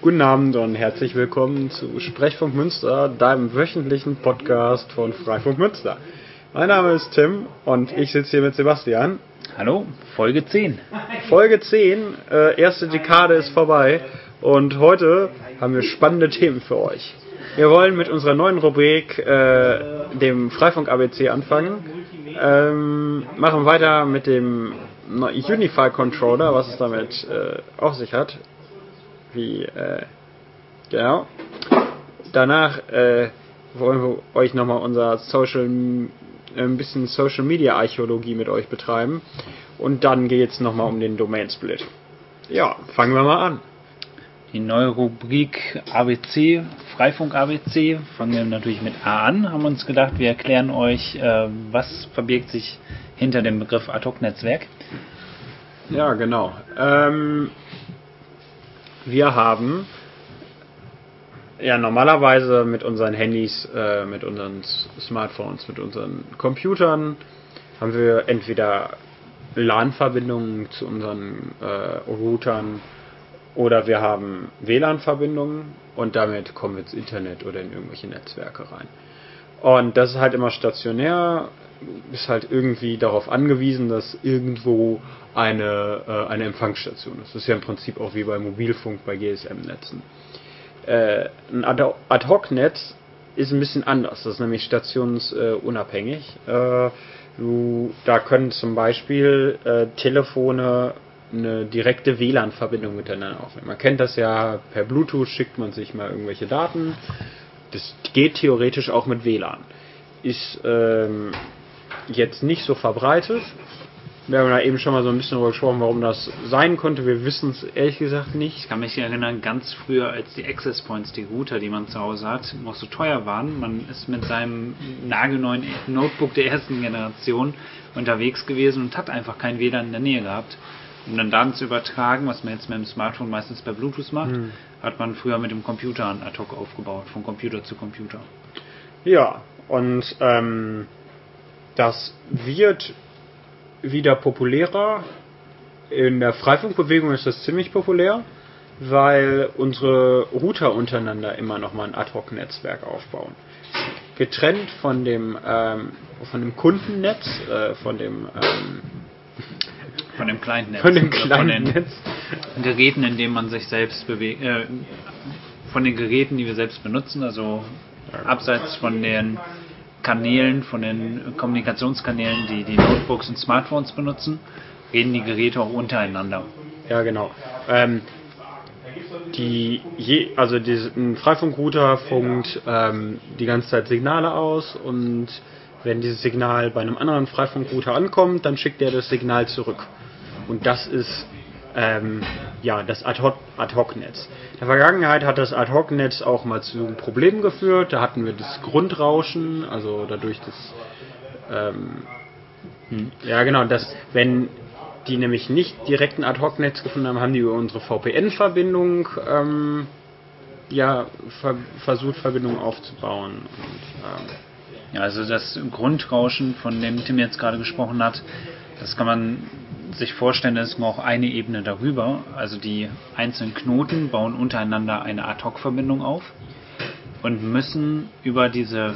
Guten Abend und herzlich willkommen zu Sprechfunk Münster, deinem wöchentlichen Podcast von Freifunk Münster. Mein Name ist Tim und ich sitze hier mit Sebastian. Hallo, Folge 10. Folge 10, äh, erste Dekade ist vorbei und heute haben wir spannende Themen für euch. Wir wollen mit unserer neuen Rubrik, äh, dem Freifunk ABC, anfangen. Ähm, machen weiter mit dem Unify Controller, was es damit äh, auf sich hat wie, äh, genau. Danach äh, wollen wir euch nochmal unser Social, ein bisschen Social Media Archäologie mit euch betreiben. Und dann geht es nochmal um den Domain Split. Ja, fangen wir mal an. Die neue Rubrik ABC, Freifunk ABC, fangen wir natürlich mit A an, haben uns gedacht, wir erklären euch, äh, was verbirgt sich hinter dem Begriff Ad-Hoc-Netzwerk. Ja, genau. Ähm, wir haben ja normalerweise mit unseren Handys, äh, mit unseren Smartphones, mit unseren Computern haben wir entweder LAN-Verbindungen zu unseren äh, Routern oder wir haben WLAN-Verbindungen und damit kommen wir ins Internet oder in irgendwelche Netzwerke rein. Und das ist halt immer stationär, ist halt irgendwie darauf angewiesen, dass irgendwo eine, äh, eine Empfangsstation ist. Das ist ja im Prinzip auch wie bei Mobilfunk, bei GSM-Netzen. Äh, ein Ad-Hoc-Netz ist ein bisschen anders. Das ist nämlich stationsunabhängig. Äh, du, da können zum Beispiel äh, Telefone eine direkte WLAN-Verbindung miteinander aufnehmen. Man kennt das ja, per Bluetooth schickt man sich mal irgendwelche Daten. Das geht theoretisch auch mit WLAN. Ist ähm, jetzt nicht so verbreitet, wir haben da eben schon mal so ein bisschen darüber gesprochen, warum das sein konnte. Wir wissen es ehrlich gesagt nicht. Ich kann mich erinnern, ganz früher, als die Access Points, die Router, die man zu Hause hat, noch so teuer waren. Man ist mit seinem nagelneuen Notebook der ersten Generation unterwegs gewesen und hat einfach kein WLAN in der Nähe gehabt. Um dann Daten zu übertragen, was man jetzt mit dem Smartphone meistens per Bluetooth macht, hm. hat man früher mit dem Computer ein Ad-Hoc aufgebaut, von Computer zu Computer. Ja, und ähm, das wird wieder populärer. In der Freifunkbewegung ist das ziemlich populär, weil unsere Router untereinander immer noch mal ein Ad-Hoc-Netzwerk aufbauen. Getrennt von dem, ähm, von dem Kundennetz, äh, von dem ähm, von dem Client-Netz. Von dem Client-Netz. Geräten, in denen man sich selbst bewegt. Äh, von den Geräten, die wir selbst benutzen, also abseits von den Kanälen, von den Kommunikationskanälen, die die Notebooks und Smartphones benutzen, reden die Geräte auch untereinander. Ja, genau. Ähm, die je, also die, ein Freifunkrouter funkt ähm, die ganze Zeit Signale aus und wenn dieses Signal bei einem anderen Freifunkrouter ankommt, dann schickt er das Signal zurück. Und das ist ähm, ja, das Ad-Hoc-Netz. In der Vergangenheit hat das Ad-Hoc-Netz auch mal zu Problemen geführt. Da hatten wir das Grundrauschen, also dadurch das, ähm, hm, ja genau, dass wenn die nämlich nicht direkt ein Ad-Hoc-Netz gefunden haben, haben die über unsere VPN-Verbindung ähm, ja, ver versucht, Verbindungen aufzubauen. Und, ähm, ja, also das Grundrauschen, von dem Tim jetzt gerade gesprochen hat, das kann man sich vorstellen, ist noch eine Ebene darüber. Also die einzelnen Knoten bauen untereinander eine Ad-Hoc-Verbindung auf und müssen über diese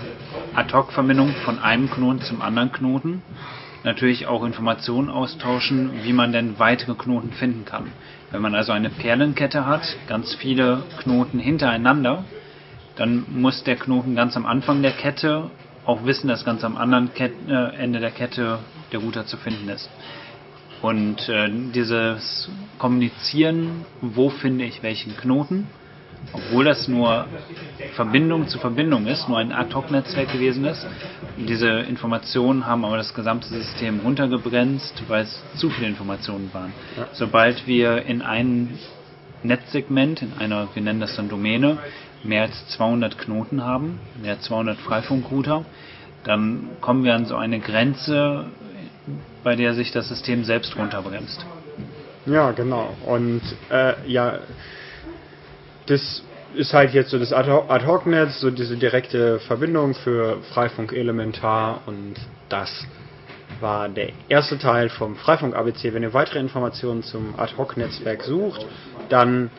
Ad-Hoc-Verbindung von einem Knoten zum anderen Knoten natürlich auch Informationen austauschen, wie man denn weitere Knoten finden kann. Wenn man also eine Perlenkette hat, ganz viele Knoten hintereinander, dann muss der Knoten ganz am Anfang der Kette auch wissen, dass ganz am anderen Ket äh, Ende der Kette der Router zu finden ist. Und äh, dieses Kommunizieren, wo finde ich welchen Knoten, obwohl das nur Verbindung zu Verbindung ist, nur ein Ad-Hoc-Netzwerk gewesen ist. Diese Informationen haben aber das gesamte System runtergebremst, weil es zu viele Informationen waren. Ja. Sobald wir in einem Netzsegment, in einer, wir nennen das dann Domäne, mehr als 200 Knoten haben, mehr als 200 Freifunkrouter, dann kommen wir an so eine Grenze, bei der sich das System selbst runterbremst. Ja, genau. Und äh, ja, das ist halt jetzt so das Ad-Hoc-Netz, so diese direkte Verbindung für Freifunk Elementar und das war der erste Teil vom Freifunk ABC. Wenn ihr weitere Informationen zum Ad-Hoc-Netzwerk sucht, dann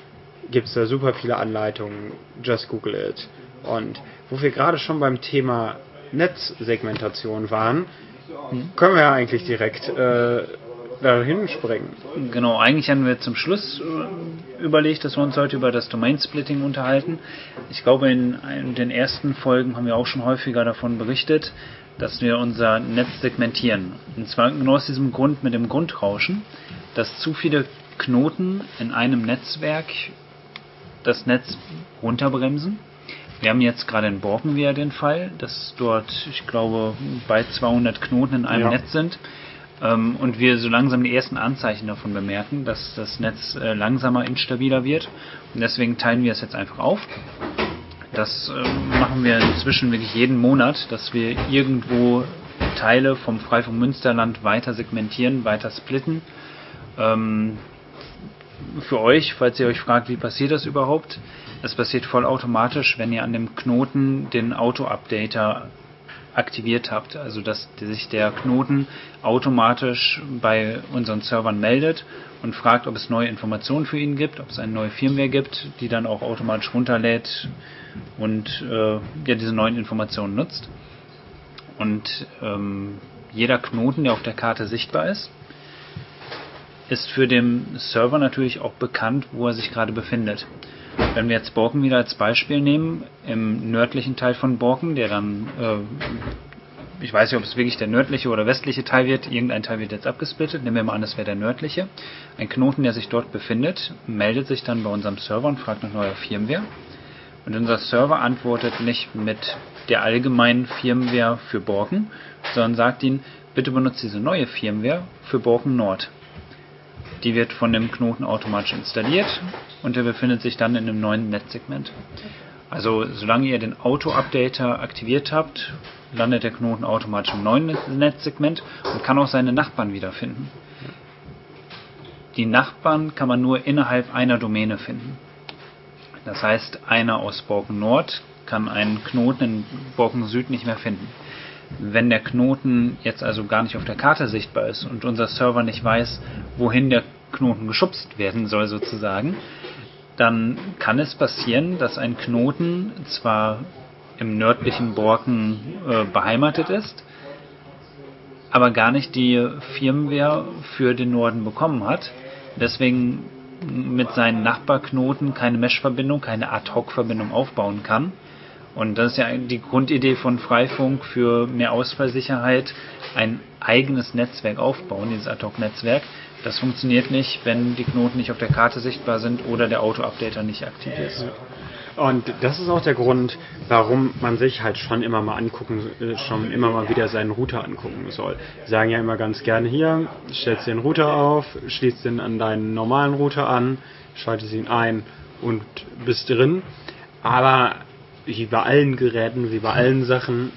gibt es da super viele Anleitungen. Just Google it. Und wo wir gerade schon beim Thema Netzsegmentation waren, können wir ja eigentlich direkt äh, dahin springen. Genau, eigentlich haben wir zum Schluss äh, überlegt, dass wir uns heute über das Domain-Splitting unterhalten. Ich glaube, in, in den ersten Folgen haben wir auch schon häufiger davon berichtet, dass wir unser Netz segmentieren. Und zwar genau aus diesem Grund mit dem Grundrauschen, dass zu viele Knoten in einem Netzwerk das Netz runterbremsen. Wir haben jetzt gerade in Borken wieder den Fall, dass dort, ich glaube, bei 200 Knoten in einem ja. Netz sind ähm, und wir so langsam die ersten Anzeichen davon bemerken, dass das Netz äh, langsamer instabiler wird. Und deswegen teilen wir es jetzt einfach auf. Das äh, machen wir inzwischen wirklich jeden Monat, dass wir irgendwo Teile vom Freifunk Münsterland weiter segmentieren, weiter splitten. Ähm, für euch, falls ihr euch fragt, wie passiert das überhaupt? Es passiert vollautomatisch, wenn ihr an dem Knoten den Auto-Updater aktiviert habt, also dass sich der Knoten automatisch bei unseren Servern meldet und fragt, ob es neue Informationen für ihn gibt, ob es eine neue Firmware gibt, die dann auch automatisch runterlädt und äh, ja, diese neuen Informationen nutzt. Und ähm, jeder Knoten, der auf der Karte sichtbar ist, ist für den Server natürlich auch bekannt, wo er sich gerade befindet. Wenn wir jetzt Borken wieder als Beispiel nehmen, im nördlichen Teil von Borken, der dann, äh, ich weiß nicht, ob es wirklich der nördliche oder westliche Teil wird, irgendein Teil wird jetzt abgesplittet, nehmen wir mal an, das wäre der nördliche. Ein Knoten, der sich dort befindet, meldet sich dann bei unserem Server und fragt nach neuer Firmware. Und unser Server antwortet nicht mit der allgemeinen Firmware für Borken, sondern sagt ihnen, bitte benutzt diese neue Firmware für Borken Nord. Die wird von dem Knoten automatisch installiert und der befindet sich dann in einem neuen Netzsegment. Also solange ihr den Auto-Updater aktiviert habt, landet der Knoten automatisch im neuen Netzsegment und kann auch seine Nachbarn wiederfinden. Die Nachbarn kann man nur innerhalb einer Domäne finden. Das heißt, einer aus Borken Nord kann einen Knoten in Borken Süd nicht mehr finden. Wenn der Knoten jetzt also gar nicht auf der Karte sichtbar ist und unser Server nicht weiß, wohin der Knoten geschubst werden soll sozusagen, dann kann es passieren, dass ein Knoten zwar im nördlichen Borken äh, beheimatet ist, aber gar nicht die Firmware für den Norden bekommen hat. Deswegen mit seinen Nachbarknoten keine Mesh-Verbindung, keine Ad-Hoc-Verbindung aufbauen kann und das ist ja die Grundidee von Freifunk für mehr Ausfallsicherheit, ein eigenes Netzwerk aufbauen, dieses Ad-Hoc-Netzwerk. Das funktioniert nicht, wenn die Knoten nicht auf der Karte sichtbar sind oder der Auto-Updater nicht aktiv ist. Und das ist auch der Grund, warum man sich halt schon immer mal angucken, äh, schon immer mal wieder seinen Router angucken soll. Die sagen ja immer ganz gerne hier, stellst den Router auf, schließt ihn an deinen normalen Router an, schaltest ihn ein und bist drin. Aber wie bei allen Geräten, wie bei allen Sachen,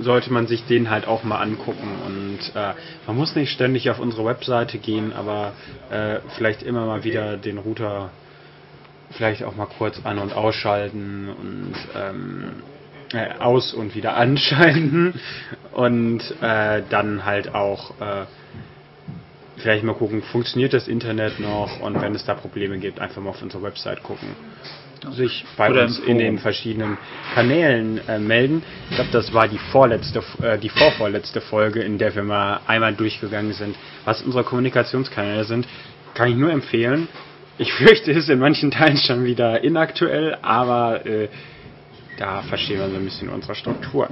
sollte man sich den halt auch mal angucken. Und äh, man muss nicht ständig auf unsere Webseite gehen, aber äh, vielleicht immer mal wieder den Router vielleicht auch mal kurz an- und ausschalten und ähm, äh, aus und wieder anschalten. Und äh, dann halt auch äh, vielleicht mal gucken, funktioniert das Internet noch? Und wenn es da Probleme gibt, einfach mal auf unsere Website gucken sich bei Oder uns in den verschiedenen Kanälen äh, melden. Ich glaube, das war die vorletzte, äh, die vorvorletzte Folge, in der wir mal einmal durchgegangen sind, was unsere Kommunikationskanäle sind. Kann ich nur empfehlen. Ich fürchte, es ist in manchen Teilen schon wieder inaktuell, aber äh, da verstehen wir so ein bisschen unsere Struktur.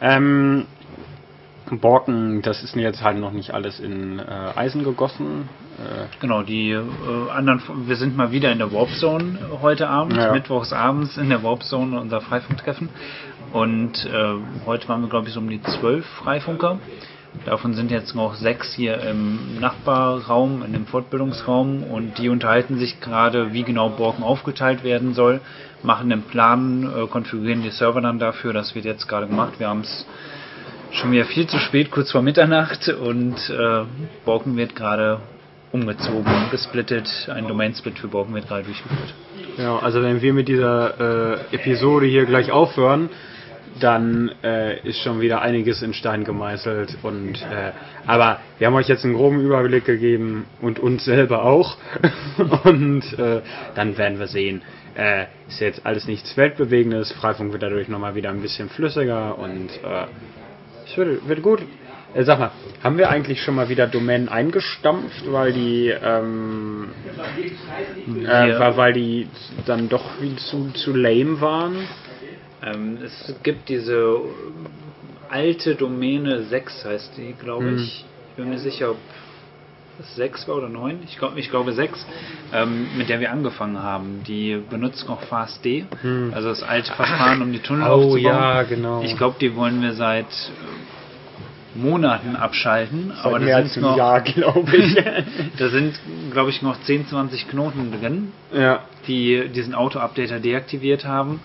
Ähm, Borken, das ist jetzt halt noch nicht alles in äh, Eisen gegossen. Äh genau, die äh, anderen, wir sind mal wieder in der Warp Zone heute Abend, ja. mittwochs abends in der Warp Zone unser Freifunktreffen. Und äh, heute waren wir, glaube ich, so um die zwölf Freifunker. Davon sind jetzt noch sechs hier im Nachbarraum, in dem Fortbildungsraum und die unterhalten sich gerade, wie genau Borken aufgeteilt werden soll, machen den Plan, äh, konfigurieren die Server dann dafür. Das wird jetzt gerade gemacht. Wir haben es schon wieder viel zu spät, kurz vor Mitternacht und äh, Borken wird gerade umgezogen gesplittet. Ein Domain-Split für Borken wird gerade durchgeführt. Ja, also wenn wir mit dieser äh, Episode hier gleich aufhören, dann äh, ist schon wieder einiges in Stein gemeißelt. Und äh, aber wir haben euch jetzt einen groben Überblick gegeben und uns selber auch. und äh, dann werden wir sehen. Äh, ist jetzt alles nichts Weltbewegendes. Freifunk wird dadurch nochmal wieder ein bisschen flüssiger und es wird, wird gut. Äh, sag mal, haben wir eigentlich schon mal wieder Domänen eingestampft, weil die, ähm, äh, weil, weil die dann doch viel zu, zu lame waren? Ähm, es gibt diese alte Domäne 6 heißt die, glaube Hm. ich. Ich bin mir sicher, ob 6 war oder 9. Ich, glaub, ich glaube 6, ähm, mit der wir angefangen haben. Die benutzt noch FastD, also das alte Verfahren, um die Tunnel Hm. Oh, aufzubauen. ja, genau. Ich glaube, die wollen wir seit äh, Monaten abschalten, aber mehr da als sind ein noch, Jahr, glaube ich. da sind, glaube ich, noch 10, 20 Knoten drin ja. die diesen Auto-Updater deaktiviert haben.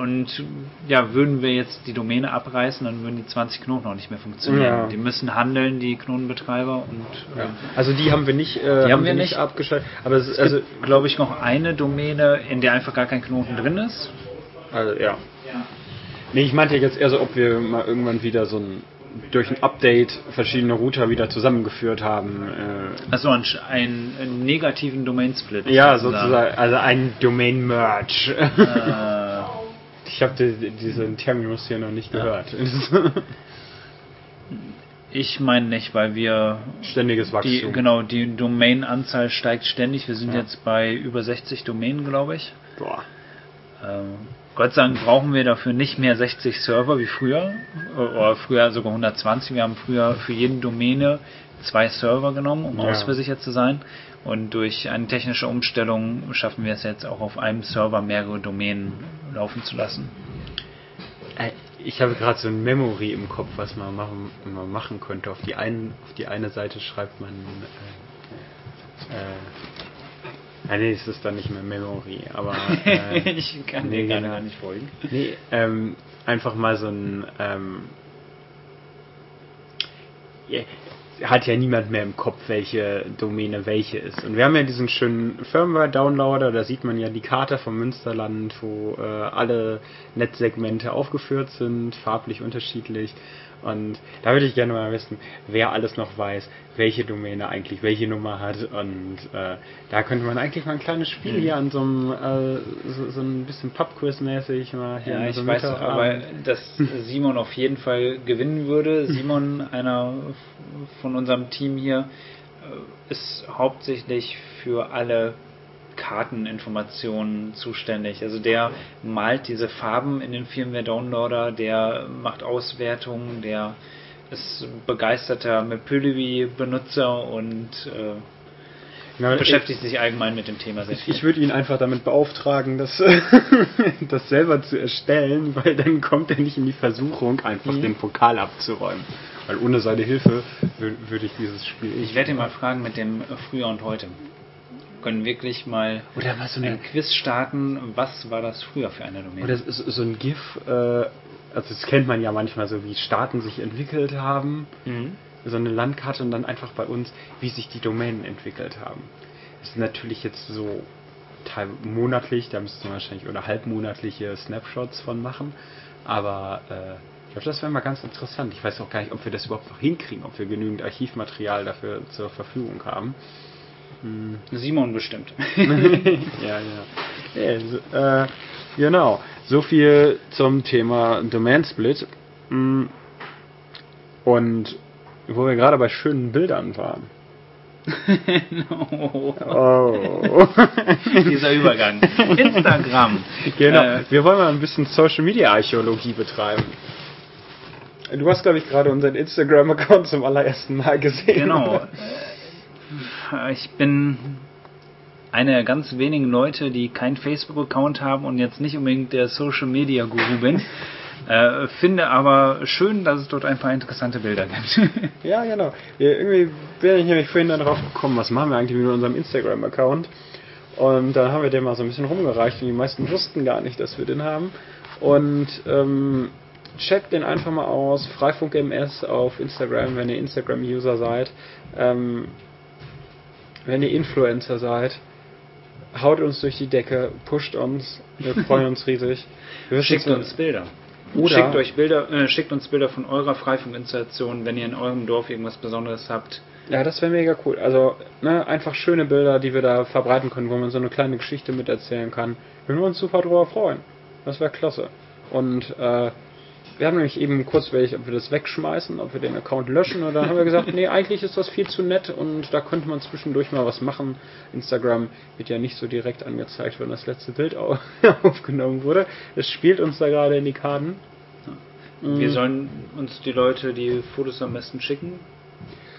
Äh, Und ja, würden wir jetzt die Domäne abreißen, dann würden die 20 Knoten auch nicht mehr funktionieren. Ja. Die müssen handeln, die Knotenbetreiber. Und äh, Also die haben wir nicht, äh, Die haben wir nicht nicht. abgeschaltet. Aber es, es also, glaube ich, noch eine Domäne, in der einfach gar kein Knoten drin ist. also, ja. Nee, ich meinte jetzt eher so, ob wir mal irgendwann wieder so ein durch ein Update verschiedene Router wieder zusammengeführt haben. Äh, Also ein, ein, einen negativen Domain-Split. ja, sozusagen, also ein Domain-Merge. Äh, Ich habe die, diesen Terminus hier noch nicht gehört. ich meine nicht, weil wir Ständiges die, Wachstum. genau, die Domain-Anzahl steigt ständig. Wir sind Ja. jetzt bei über 60 Domänen, glaube ich. Boah. Ähm, Gott sei Dank brauchen wir dafür nicht mehr 60 Server wie früher, oder früher sogar 120. Wir haben früher für jede Domäne zwei Server genommen, um Ja. ausversichert zu sein. Und durch eine technische Umstellung schaffen wir es jetzt auch auf einem Server mehrere Domänen laufen zu lassen. Äh, Ich habe gerade so ein Memory im Kopf, was man machen, man machen könnte. Auf die, einen, auf die eine Seite schreibt man. Äh, ah, nee, es ist dann nicht mehr Memory, aber. Äh, ich kann nee, dir gar nicht folgen. Nee, ähm, einfach mal so ein. Ähm, ja, hat ja niemand mehr im Kopf, welche Domäne welche ist. Und wir haben ja diesen schönen Firmware-Downloader, da sieht man ja die Karte vom Münsterland, wo äh, alle Netzsegmente aufgeführt sind, farblich unterschiedlich. Und da würde ich gerne mal wissen, wer alles noch weiß, welche Domäne eigentlich welche Nummer hat. Und äh, da könnte man eigentlich mal ein kleines Spiel hier an so einem, äh, so, so ein bisschen Pubquiz-mäßig mal hier Ja, ich so weiß aber, dass Simon auf jeden Fall gewinnen würde. Simon, einer von unserem Team hier, äh, ist hauptsächlich für alle Karteninformationen zuständig. Also der malt diese Farben in den Firmware Downloader, der macht Auswertungen, der ist begeisterter Mapillery-Benutzer und äh, Ja, beschäftigt sich allgemein mit dem Thema sehr viel. Ich würde ihn einfach damit beauftragen, das, das selber zu erstellen, weil dann kommt er nicht in die Versuchung, einfach Mhm. den Pokal abzuräumen. Weil ohne seine Hilfe wür- würde ich dieses Spiel Ich werde ihn mal fragen mit dem Früher und Heute. Wir können wirklich mal Oder was so eine ein Quiz starten. Was war das früher für eine Domäne? Oder so ein GIF, äh, also das kennt man ja manchmal so, wie Staaten sich entwickelt haben, Mhm. so eine Landkarte und dann einfach bei uns, wie sich die Domänen entwickelt haben. Das ist natürlich jetzt so teil monatlich, da müsste man wahrscheinlich oder halbmonatliche Snapshots von machen, aber äh, ich glaube, das wäre mal ganz interessant. Ich weiß auch gar nicht, ob wir das überhaupt noch hinkriegen, ob wir genügend Archivmaterial dafür zur Verfügung haben. Simon bestimmt. ja, ja. ja so, äh, genau. So viel zum Thema Domain Split. Mm. Und wo wir gerade bei schönen Bildern waren. Oh. Dieser Übergang. Instagram. genau. Äh, Wir wollen mal ein bisschen Social Media Archäologie betreiben. Du hast, glaube ich, gerade unseren Instagram-Account zum allerersten Mal gesehen. genau. Äh, Ich bin einer der ganz wenigen Leute, die keinen Facebook-Account haben und jetzt nicht unbedingt der Social-Media-Guru bin. Äh, finde aber schön, dass es dort ein paar interessante Bilder gibt. Ja, genau. Ja, irgendwie bin ich nämlich vorhin dann drauf gekommen, was machen wir eigentlich mit unserem Instagram-Account. Und dann haben wir den mal so ein bisschen rumgereicht und die meisten wussten gar nicht, dass wir den haben. Und ähm, checkt den einfach mal aus. Freifunk MS auf Instagram, wenn ihr Instagram-User seid. Ähm, wenn ihr Influencer seid. haut uns durch die Decke, pusht uns, wir freuen uns riesig. Wir Schickt uns Bilder. Oder- schickt euch Bilder, äh, schickt uns Bilder von eurer Freifunkinstallation, wenn ihr in eurem Dorf irgendwas Besonderes habt. Ja, das wäre mega cool. Also, ne, einfach schöne Bilder, die wir da verbreiten können, wo man so eine kleine Geschichte miterzählen kann. Würden wir uns super drüber freuen. Das wäre klasse. Und äh, wir haben nämlich eben kurz überlegt, ob wir das wegschmeißen, ob wir den Account löschen. Und dann haben wir gesagt, nee, eigentlich ist das viel zu nett und da könnte man zwischendurch mal was machen. Instagram wird ja nicht so direkt angezeigt, wenn das letzte Bild au- aufgenommen wurde. Es spielt uns da gerade in die Karten. Wir Mhm. sollen uns die Leute die Fotos am besten schicken.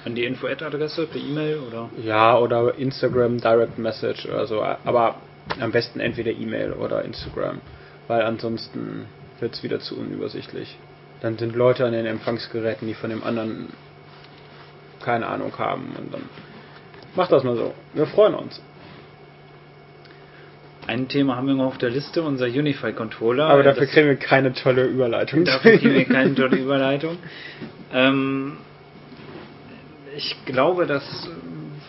An die Info-Ad-Adresse, per E-Mail oder? Ja, oder Instagram Direct Message oder so. Aber am besten entweder E-Mail oder Instagram. Weil ansonsten wird es wieder zu unübersichtlich. Dann sind Leute an den Empfangsgeräten, die von dem anderen keine Ahnung haben. Und dann macht das mal so. Wir freuen uns. Ein Thema haben wir noch auf der Liste, unser Unify-Controller. Aber dafür Das- kriegen wir keine tolle Überleitung. Dafür kriegen wir keine tolle Überleitung. Ähm, ich glaube, dass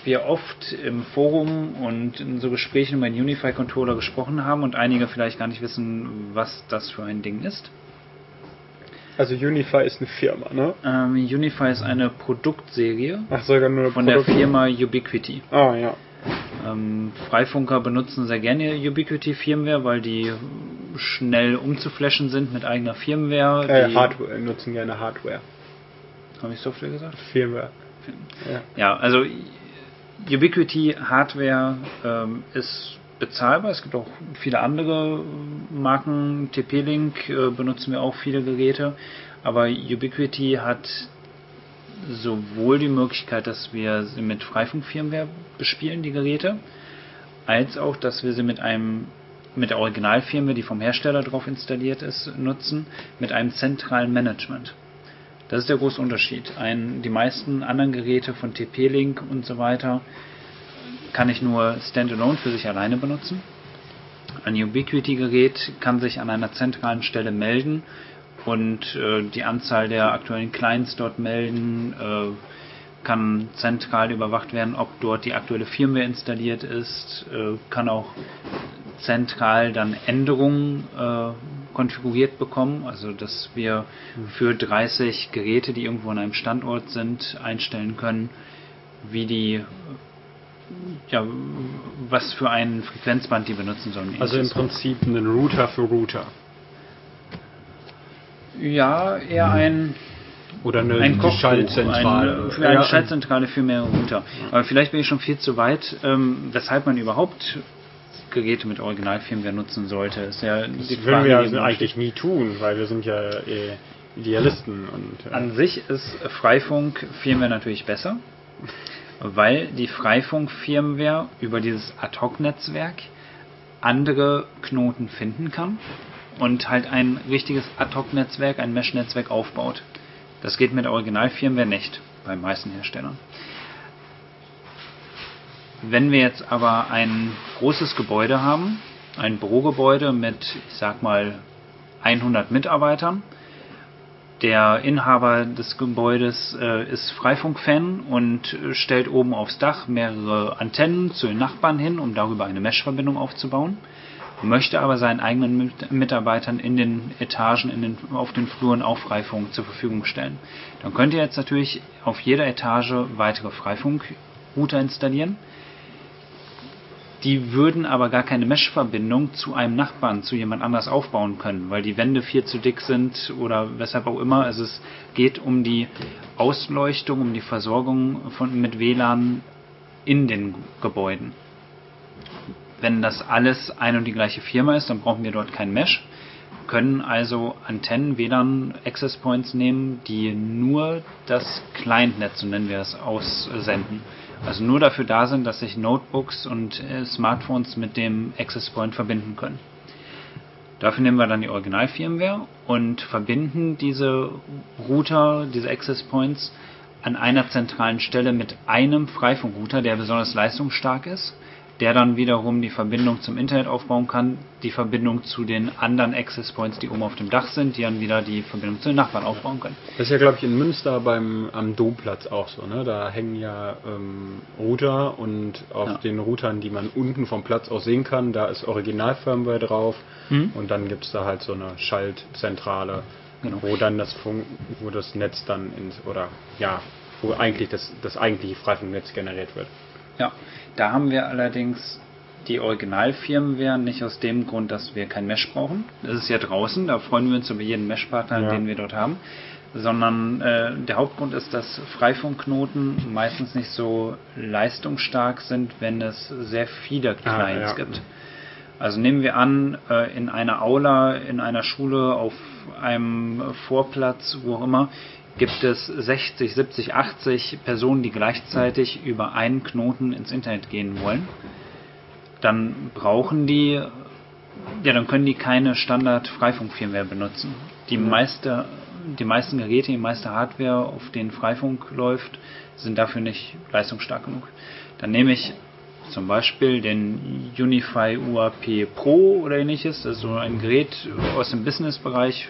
wir oft im Forum und in so Gesprächen über den Unify-Controller gesprochen haben und einige vielleicht gar nicht wissen, was das für ein Ding ist. Also Unify ist eine Firma, ne? Ähm, Unify ist eine Produktserie Ach, sogar nur von der Produkte. Firma Ubiquiti. Ah, ja. Ähm, Freifunker benutzen sehr gerne Ubiquiti-Firmware, weil die schnell umzuflashen sind mit eigener Firmware. Äh, Hardware, nutzen gerne Hardware. Habe ich Software gesagt? Firmware. Ja. Ja, also Ubiquiti Hardware ähm, ist bezahlbar. Es gibt auch viele andere Marken. TP-Link äh, benutzen wir auch viele Geräte. Aber Ubiquiti hat sowohl die Möglichkeit, dass wir sie mit Freifunk-Firmware bespielen, die Geräte, als auch, dass wir sie mit einem mit der Originalfirmware, die vom Hersteller drauf installiert ist, nutzen, mit einem zentralen Management. Das ist der große Unterschied. Ein, die meisten anderen Geräte von TP-Link und so weiter kann ich nur standalone für sich alleine benutzen. Ein Ubiquiti-Gerät kann sich an einer zentralen Stelle melden und äh, die Anzahl der aktuellen Clients dort melden, äh, kann zentral überwacht werden, ob dort die aktuelle Firmware installiert ist, äh, kann auch zentral dann Änderungen äh, konfiguriert bekommen, also dass wir für 30 Geräte, die irgendwo an einem Standort sind, einstellen können, wie die ja, was für ein Frequenzband die benutzen sollen. Also im Prinzip einen Router für Router. ja, eher ein Oder eine ein Kochbuch, Schaltzentrale. Eine, für eine Ja. Schaltzentrale für mehrere Router. Aber vielleicht bin ich schon viel zu weit, ähm, weshalb man überhaupt Geräte mit Originalfirmware nutzen sollte. Ist ja die Das Frage, würden wir die also eigentlich nie tun, weil wir sind ja eh Idealisten und äh, An sich ist Freifunk Firmware natürlich besser, weil die Freifunk Firmware über dieses Ad-Hoc-Netzwerk andere Knoten finden kann und halt ein richtiges Ad-Hoc-Netzwerk, ein Mesh-Netzwerk aufbaut. Das geht mit Original-Firmware nicht, bei meisten Herstellern. Wenn wir jetzt aber ein großes Gebäude haben, ein Bürogebäude mit, ich sag mal, 100 Mitarbeitern, der Inhaber des Gebäudes äh, ist Freifunk-Fan und äh, stellt oben aufs Dach mehrere Antennen zu den Nachbarn hin, um darüber eine Mesh-Verbindung aufzubauen. Möchte aber seinen eigenen Mit Mitarbeitern in den Etagen, in den, auf den Fluren auch Freifunk zur Verfügung stellen. Dann könnt ihr jetzt natürlich auf jeder Etage weitere Freifunk-Router installieren. Die würden aber gar keine Mesh-Verbindung zu einem Nachbarn, zu jemand anders aufbauen können, weil die Wände viel zu dick sind oder weshalb auch immer. Also es geht um die Ausleuchtung, um die Versorgung von, mit WLAN in den Gebäuden. Wenn das alles ein und die gleiche Firma ist, dann brauchen wir dort kein Mesh, können also Antennen, WLAN, Access Points nehmen, die nur das Client-Netz, so nennen wir es, aussenden. Also nur dafür da sind, dass sich Notebooks und äh, Smartphones mit dem Access Point verbinden können. Dafür nehmen wir dann die Original-Firmware und verbinden diese Router, diese Access Points an einer zentralen Stelle mit einem Freifunkrouter, der besonders leistungsstark ist, der dann wiederum die Verbindung zum Internet aufbauen kann, die Verbindung zu den anderen Access Points, die oben auf dem Dach sind, die dann wieder die Verbindung zu den Nachbarn aufbauen können. Das ist ja, glaube ich, in Münster beim am Domplatz auch so. Ne? Da hängen ja ähm, Router und auf Ja. den Routern, die man unten vom Platz aus sehen kann, da ist Original-Firmware drauf Mhm. und dann gibt es da halt so eine Schaltzentrale, Genau. wo dann das Funk, wo das Netz dann ins oder ja, wo eigentlich das, das eigentliche Freifunknetz generiert wird. Ja, da haben wir allerdings die Originalfirmware nicht aus dem Grund, dass wir kein Mesh brauchen. Das ist ja draußen, da freuen wir uns über jeden Mesh-Partner, Ja. den wir dort haben. Sondern äh, der Hauptgrund ist, dass Freifunkknoten meistens nicht so leistungsstark sind, wenn es sehr viele Ah, Clients ja. gibt. Also nehmen wir an, äh, in einer Aula, in einer Schule, auf einem Vorplatz, wo auch immer, gibt es 60, 70, 80 Personen, die gleichzeitig über einen Knoten ins Internet gehen wollen. Dann brauchen die, ja, dann können die keine Standard-Freifunk-Firmware benutzen. Die, meiste, die meisten Geräte, die meiste Hardware, auf denen Freifunk läuft, sind dafür nicht leistungsstark genug. Dann nehme ich zum Beispiel den Unify UAP Pro oder ähnliches. Das ist so ein Gerät aus dem Businessbereich,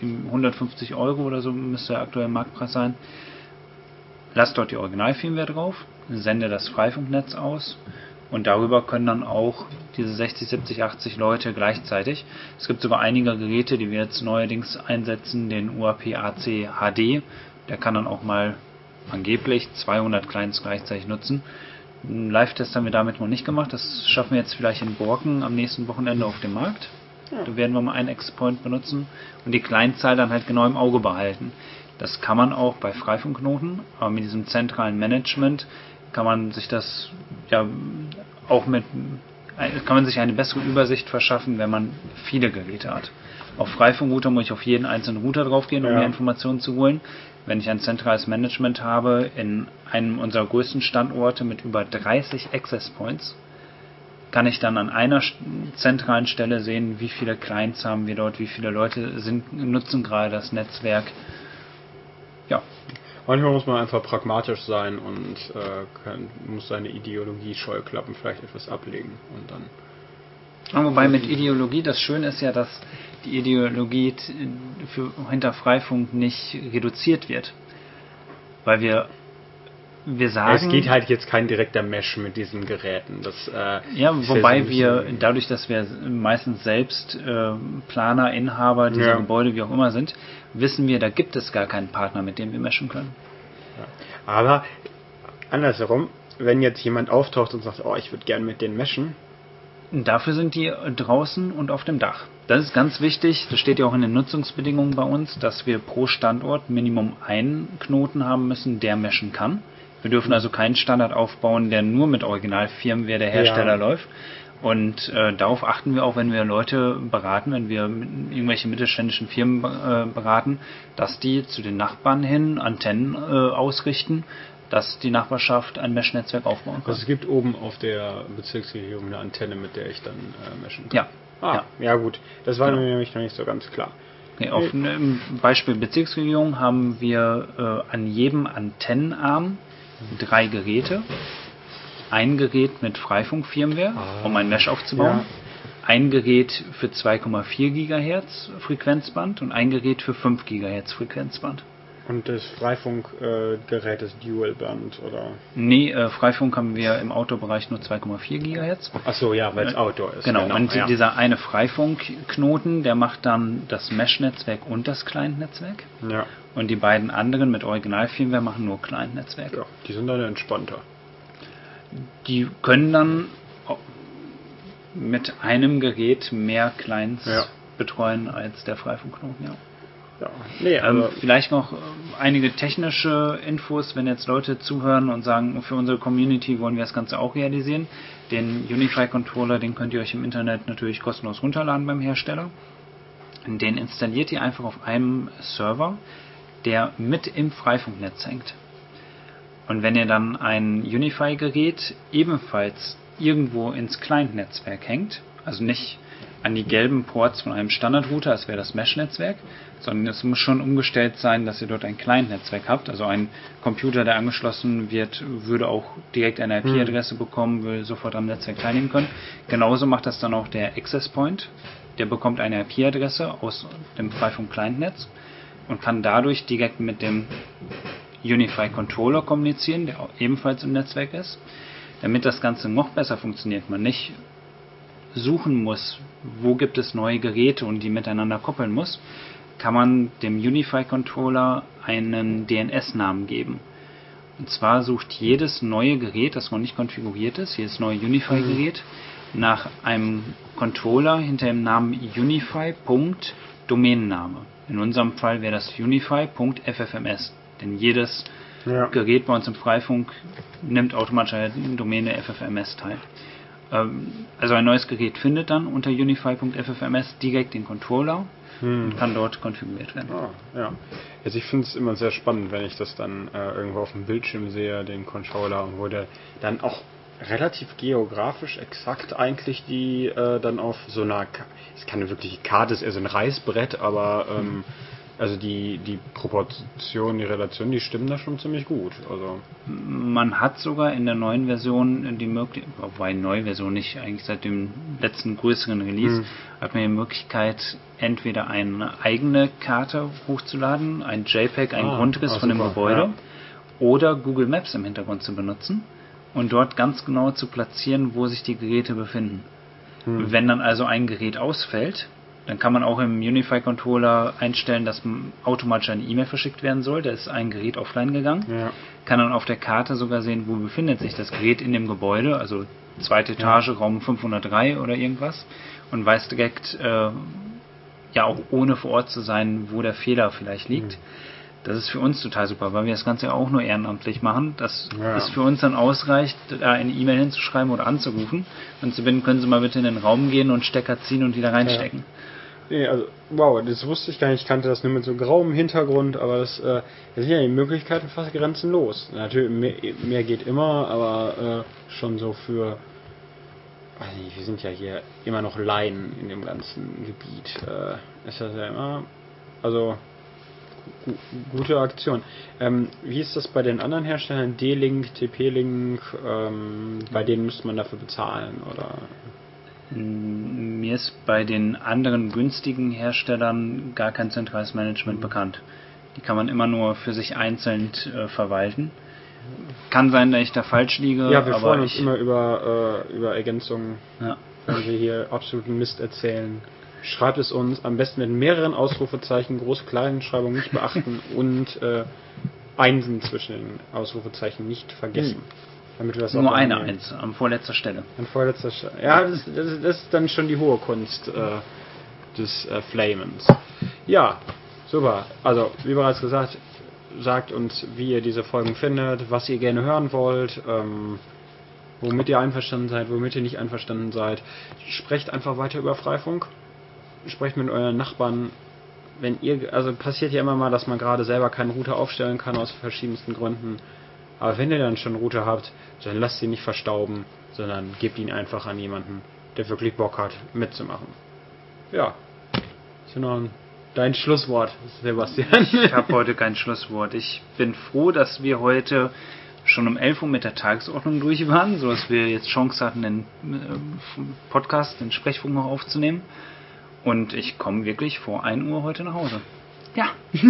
im 150 Euro oder so müsste der aktuelle Marktpreis sein. Lass dort die Originalfirmware drauf, sende das Freifunknetz aus und darüber können dann auch diese 60, 70, 80 Leute gleichzeitig. Es gibt sogar einige Geräte, die wir jetzt neuerdings einsetzen, den UAP AC HD. Der kann dann auch mal angeblich 200 Clients gleichzeitig nutzen. Einen Live-Test haben wir damit noch nicht gemacht. Das schaffen wir jetzt vielleicht in Borken am nächsten Wochenende auf dem Markt. Da werden wir mal einen X-Point benutzen und die Kleinzahl dann halt genau im Auge behalten. Das kann man auch bei Freifunkknoten, aber mit diesem zentralen Management kann man sich das ja auch mit kann man sich eine bessere Übersicht verschaffen, wenn man viele Geräte hat. Auf Freifunkrouter muss ich auf jeden einzelnen Router draufgehen, um Ja. mir Informationen zu holen. Wenn ich ein zentrales Management habe in einem unserer größten Standorte mit über 30 Access Points, kann ich dann an einer zentralen Stelle sehen, wie viele Clients haben wir dort, wie viele Leute sind, nutzen gerade das Netzwerk. Manchmal muss man einfach pragmatisch sein und äh, kann, muss seine Ideologie Scheuklappen vielleicht etwas ablegen und dann Ja, Wobei mit Ideologie, das Schöne ist ja, dass die Ideologie für, hinter Freifunk nicht reduziert wird. Weil wir, wir sagen. es geht halt jetzt kein direkter Mesh mit diesen Geräten. Das, äh, Ja, wobei so wir, dadurch, dass wir meistens selbst äh, Planer, Inhaber dieser Ja. Gebäude, wie auch immer sind, wissen wir, da gibt es gar keinen Partner, mit dem wir meschen können. Aber andersherum, wenn jetzt jemand auftaucht und sagt, oh, ich würde gerne mit denen meshen, Und Dafür sind die draußen und auf dem Dach. Das ist ganz wichtig, das steht ja auch in den Nutzungsbedingungen bei uns, dass wir pro Standort Minimum einen Knoten haben müssen, der meschen kann. Wir dürfen also keinen Standard aufbauen, der nur mit Originalfirmware der Hersteller Ja. läuft. Und äh, darauf achten wir auch, wenn wir Leute beraten, wenn wir irgendwelche mittelständischen Firmen äh, beraten, dass die zu den Nachbarn hin Antennen äh, ausrichten, dass die Nachbarschaft ein Mesh-Netzwerk aufbauen kann. also es gibt oben auf der Bezirksregierung eine Antenne, mit der ich dann äh, meshen kann. Ja. Ah, ja. ja. gut. Das war Genau. mir nämlich noch nicht so ganz klar. Okay, auf einem Beispiel Bezirksregierung haben wir äh, an jedem Antennenarm drei Geräte. Ein Gerät mit Freifunk-Firmware, Ah. um ein Mesh aufzubauen. Ja. Ein Gerät für 2,4 GHz Frequenzband und ein Gerät für 5 GHz Frequenzband. Und das Freifunkgerät ist Dual-Band oder? Nee, äh, Freifunk haben wir im Outdoor-Bereich nur 2,4 GHz. Ach so, ja, weil es Outdoor ist. Genau, und ja. dieser eine Freifunk-Knoten, der macht dann das Mesh-Netzwerk und das Client-Netzwerk. ja. Und die beiden anderen mit Originalfirmware machen nur Client-Netzwerk. ja, die sind dann entspannter. Die können dann mit einem Gerät mehr Clients Ja. betreuen als der Freifunkknoten, ja. Ja, nee, Ähm, vielleicht noch äh, einige technische Infos, wenn jetzt Leute zuhören und sagen, für unsere Community wollen wir das Ganze auch realisieren. Den Unify Controller, den könnt ihr euch im Internet natürlich kostenlos runterladen beim Hersteller. Den installiert ihr einfach auf einem Server, der mit im Freifunknetz hängt. Und wenn ihr dann ein Unify-Gerät ebenfalls irgendwo ins Client-Netzwerk hängt, also nicht an die gelben Ports von einem Standardrouter, das wäre das Mesh-Netzwerk, sondern es muss schon umgestellt sein, dass ihr dort ein Client-Netzwerk habt. Also ein Computer, der angeschlossen wird, würde auch direkt eine IP-Adresse bekommen, würde sofort am Netzwerk teilnehmen können. Genauso macht das dann auch der Access Point. Der bekommt eine IP-Adresse aus dem Freifunk-Client-Netz und kann dadurch direkt mit dem Unify Controller kommunizieren, der ebenfalls im Netzwerk ist. Damit das Ganze noch besser funktioniert, man nicht suchen muss, wo gibt es neue Geräte und die miteinander koppeln muss, kann man dem Unify Controller einen DNS-Namen geben. Und zwar sucht jedes neue Gerät, das noch nicht konfiguriert ist, jedes neue Unify-Gerät, nach einem Controller hinter dem Namen Unify.Domänenname. In unserem Fall wäre das Unify.ffms. Denn jedes ja. Gerät bei uns im Freifunk nimmt automatisch eine Domäne FFMS teil. Ähm, also ein neues Gerät findet dann unter unify.ffms direkt den Controller hm. und kann dort konfiguriert werden. Ah, ja. Also ich finde es immer sehr spannend, wenn ich das dann äh, irgendwo auf dem Bildschirm sehe, den Controller, wo der dann auch relativ geografisch exakt eigentlich die äh, dann auf so einer, es kann wirklich Karte, ist eher so ein Reißbrett, aber ähm, also die, die Proportion, die Relation, die stimmen da schon ziemlich gut. Also man hat sogar in der neuen Version die Möglichkeit, wobei neue Version nicht, eigentlich seit dem letzten größeren Release, hm. hat man die Möglichkeit, entweder eine eigene Karte hochzuladen, ein JPEG, ein ah, Grundriss ah, von dem Gebäude, ja. oder Google Maps im Hintergrund zu benutzen und dort ganz genau zu platzieren, wo sich die Geräte befinden. Hm. Wenn dann also ein Gerät ausfällt, dann kann man auch im Unify Controller einstellen, dass automatisch eine E-Mail verschickt werden soll. Da ist ein Gerät offline gegangen. Ja. Kann dann auf der Karte sogar sehen, wo befindet sich das Gerät in dem Gebäude, also zweite Etage, ja. Raum 503 oder irgendwas. Und weiß direkt, äh, ja auch ohne vor Ort zu sein, wo der Fehler vielleicht liegt. Mhm. Das ist für uns total super, weil wir das Ganze auch nur ehrenamtlich machen. Das ja. ist für uns dann ausreicht, da eine E-Mail hinzuschreiben oder anzurufen und zu bitten, können Sie mal bitte in den Raum gehen und Stecker ziehen und die da reinstecken. Ja. Nee, also, wow, das wusste ich gar nicht. Ich kannte das nur mit so grauem Hintergrund, aber das, äh, das sind ja die Möglichkeiten fast grenzenlos. Natürlich, mehr, mehr geht immer, aber äh, schon so für. Weiß nicht, wir sind ja hier immer noch Laien in dem ganzen Gebiet. Äh, ist das ja immer. Also, gute Aktion. Ähm, wie ist das bei den anderen Herstellern? D-Link, TP-Link, ähm, bei denen müsste man dafür bezahlen, oder? Mir ist bei den anderen günstigen Herstellern gar kein zentrales Management mhm. bekannt. Die kann man immer nur für sich einzeln äh, verwalten. Kann sein, dass ich da falsch liege. Ja, wir freuen uns immer über, äh, über Ergänzungen, ja. wenn wir hier absoluten Mist erzählen. Schreibt es uns am besten mit mehreren Ausrufezeichen, große Kleinschreibung nicht beachten und äh, Einsen zwischen den Ausrufezeichen nicht vergessen. Mhm. Damit wir das Nur eine Eins, an vorletzter Stelle. An vorletzter Stelle. Ja, das, das, das, ist dann schon die hohe Kunst äh, des äh, Flamens. Ja, super. Also, wie bereits gesagt, sagt uns, wie ihr diese Folgen findet, was ihr gerne hören wollt, ähm, womit ihr einverstanden seid, womit ihr nicht einverstanden seid. Sprecht einfach weiter über Freifunk. Sprecht mit euren Nachbarn. Wenn ihr, also passiert ja immer mal, dass man gerade selber keinen Router aufstellen kann aus verschiedensten Gründen aber wenn ihr dann schon Router habt, dann lasst ihn nicht verstauben, sondern gebt ihn einfach an jemanden, der wirklich Bock hat, mitzumachen. Ja. Ist noch ein, dein Schlusswort, Sebastian. Ich habe heute kein Schlusswort. Ich bin froh, dass wir heute schon um 11 Uhr mit der Tagesordnung durch waren, sodass wir jetzt Chance hatten, den äh, Podcast, den Sprechfunk noch aufzunehmen. Und ich komme wirklich vor 1 Uhr heute nach Hause. Ja.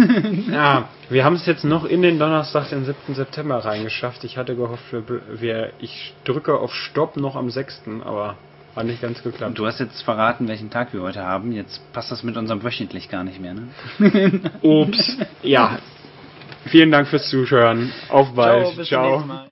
ja, wir haben es jetzt noch in den Donnerstag, den 7. September reingeschafft. Ich hatte gehofft, wir, wir, ich drücke auf Stopp noch am 6., aber hat nicht ganz geklappt. Du hast jetzt verraten, welchen Tag wir heute haben. Jetzt passt das mit unserem wöchentlich gar nicht mehr, ne? Ups. Ja. Vielen Dank fürs Zuschauen. Auf bald. Ciao. Ciao.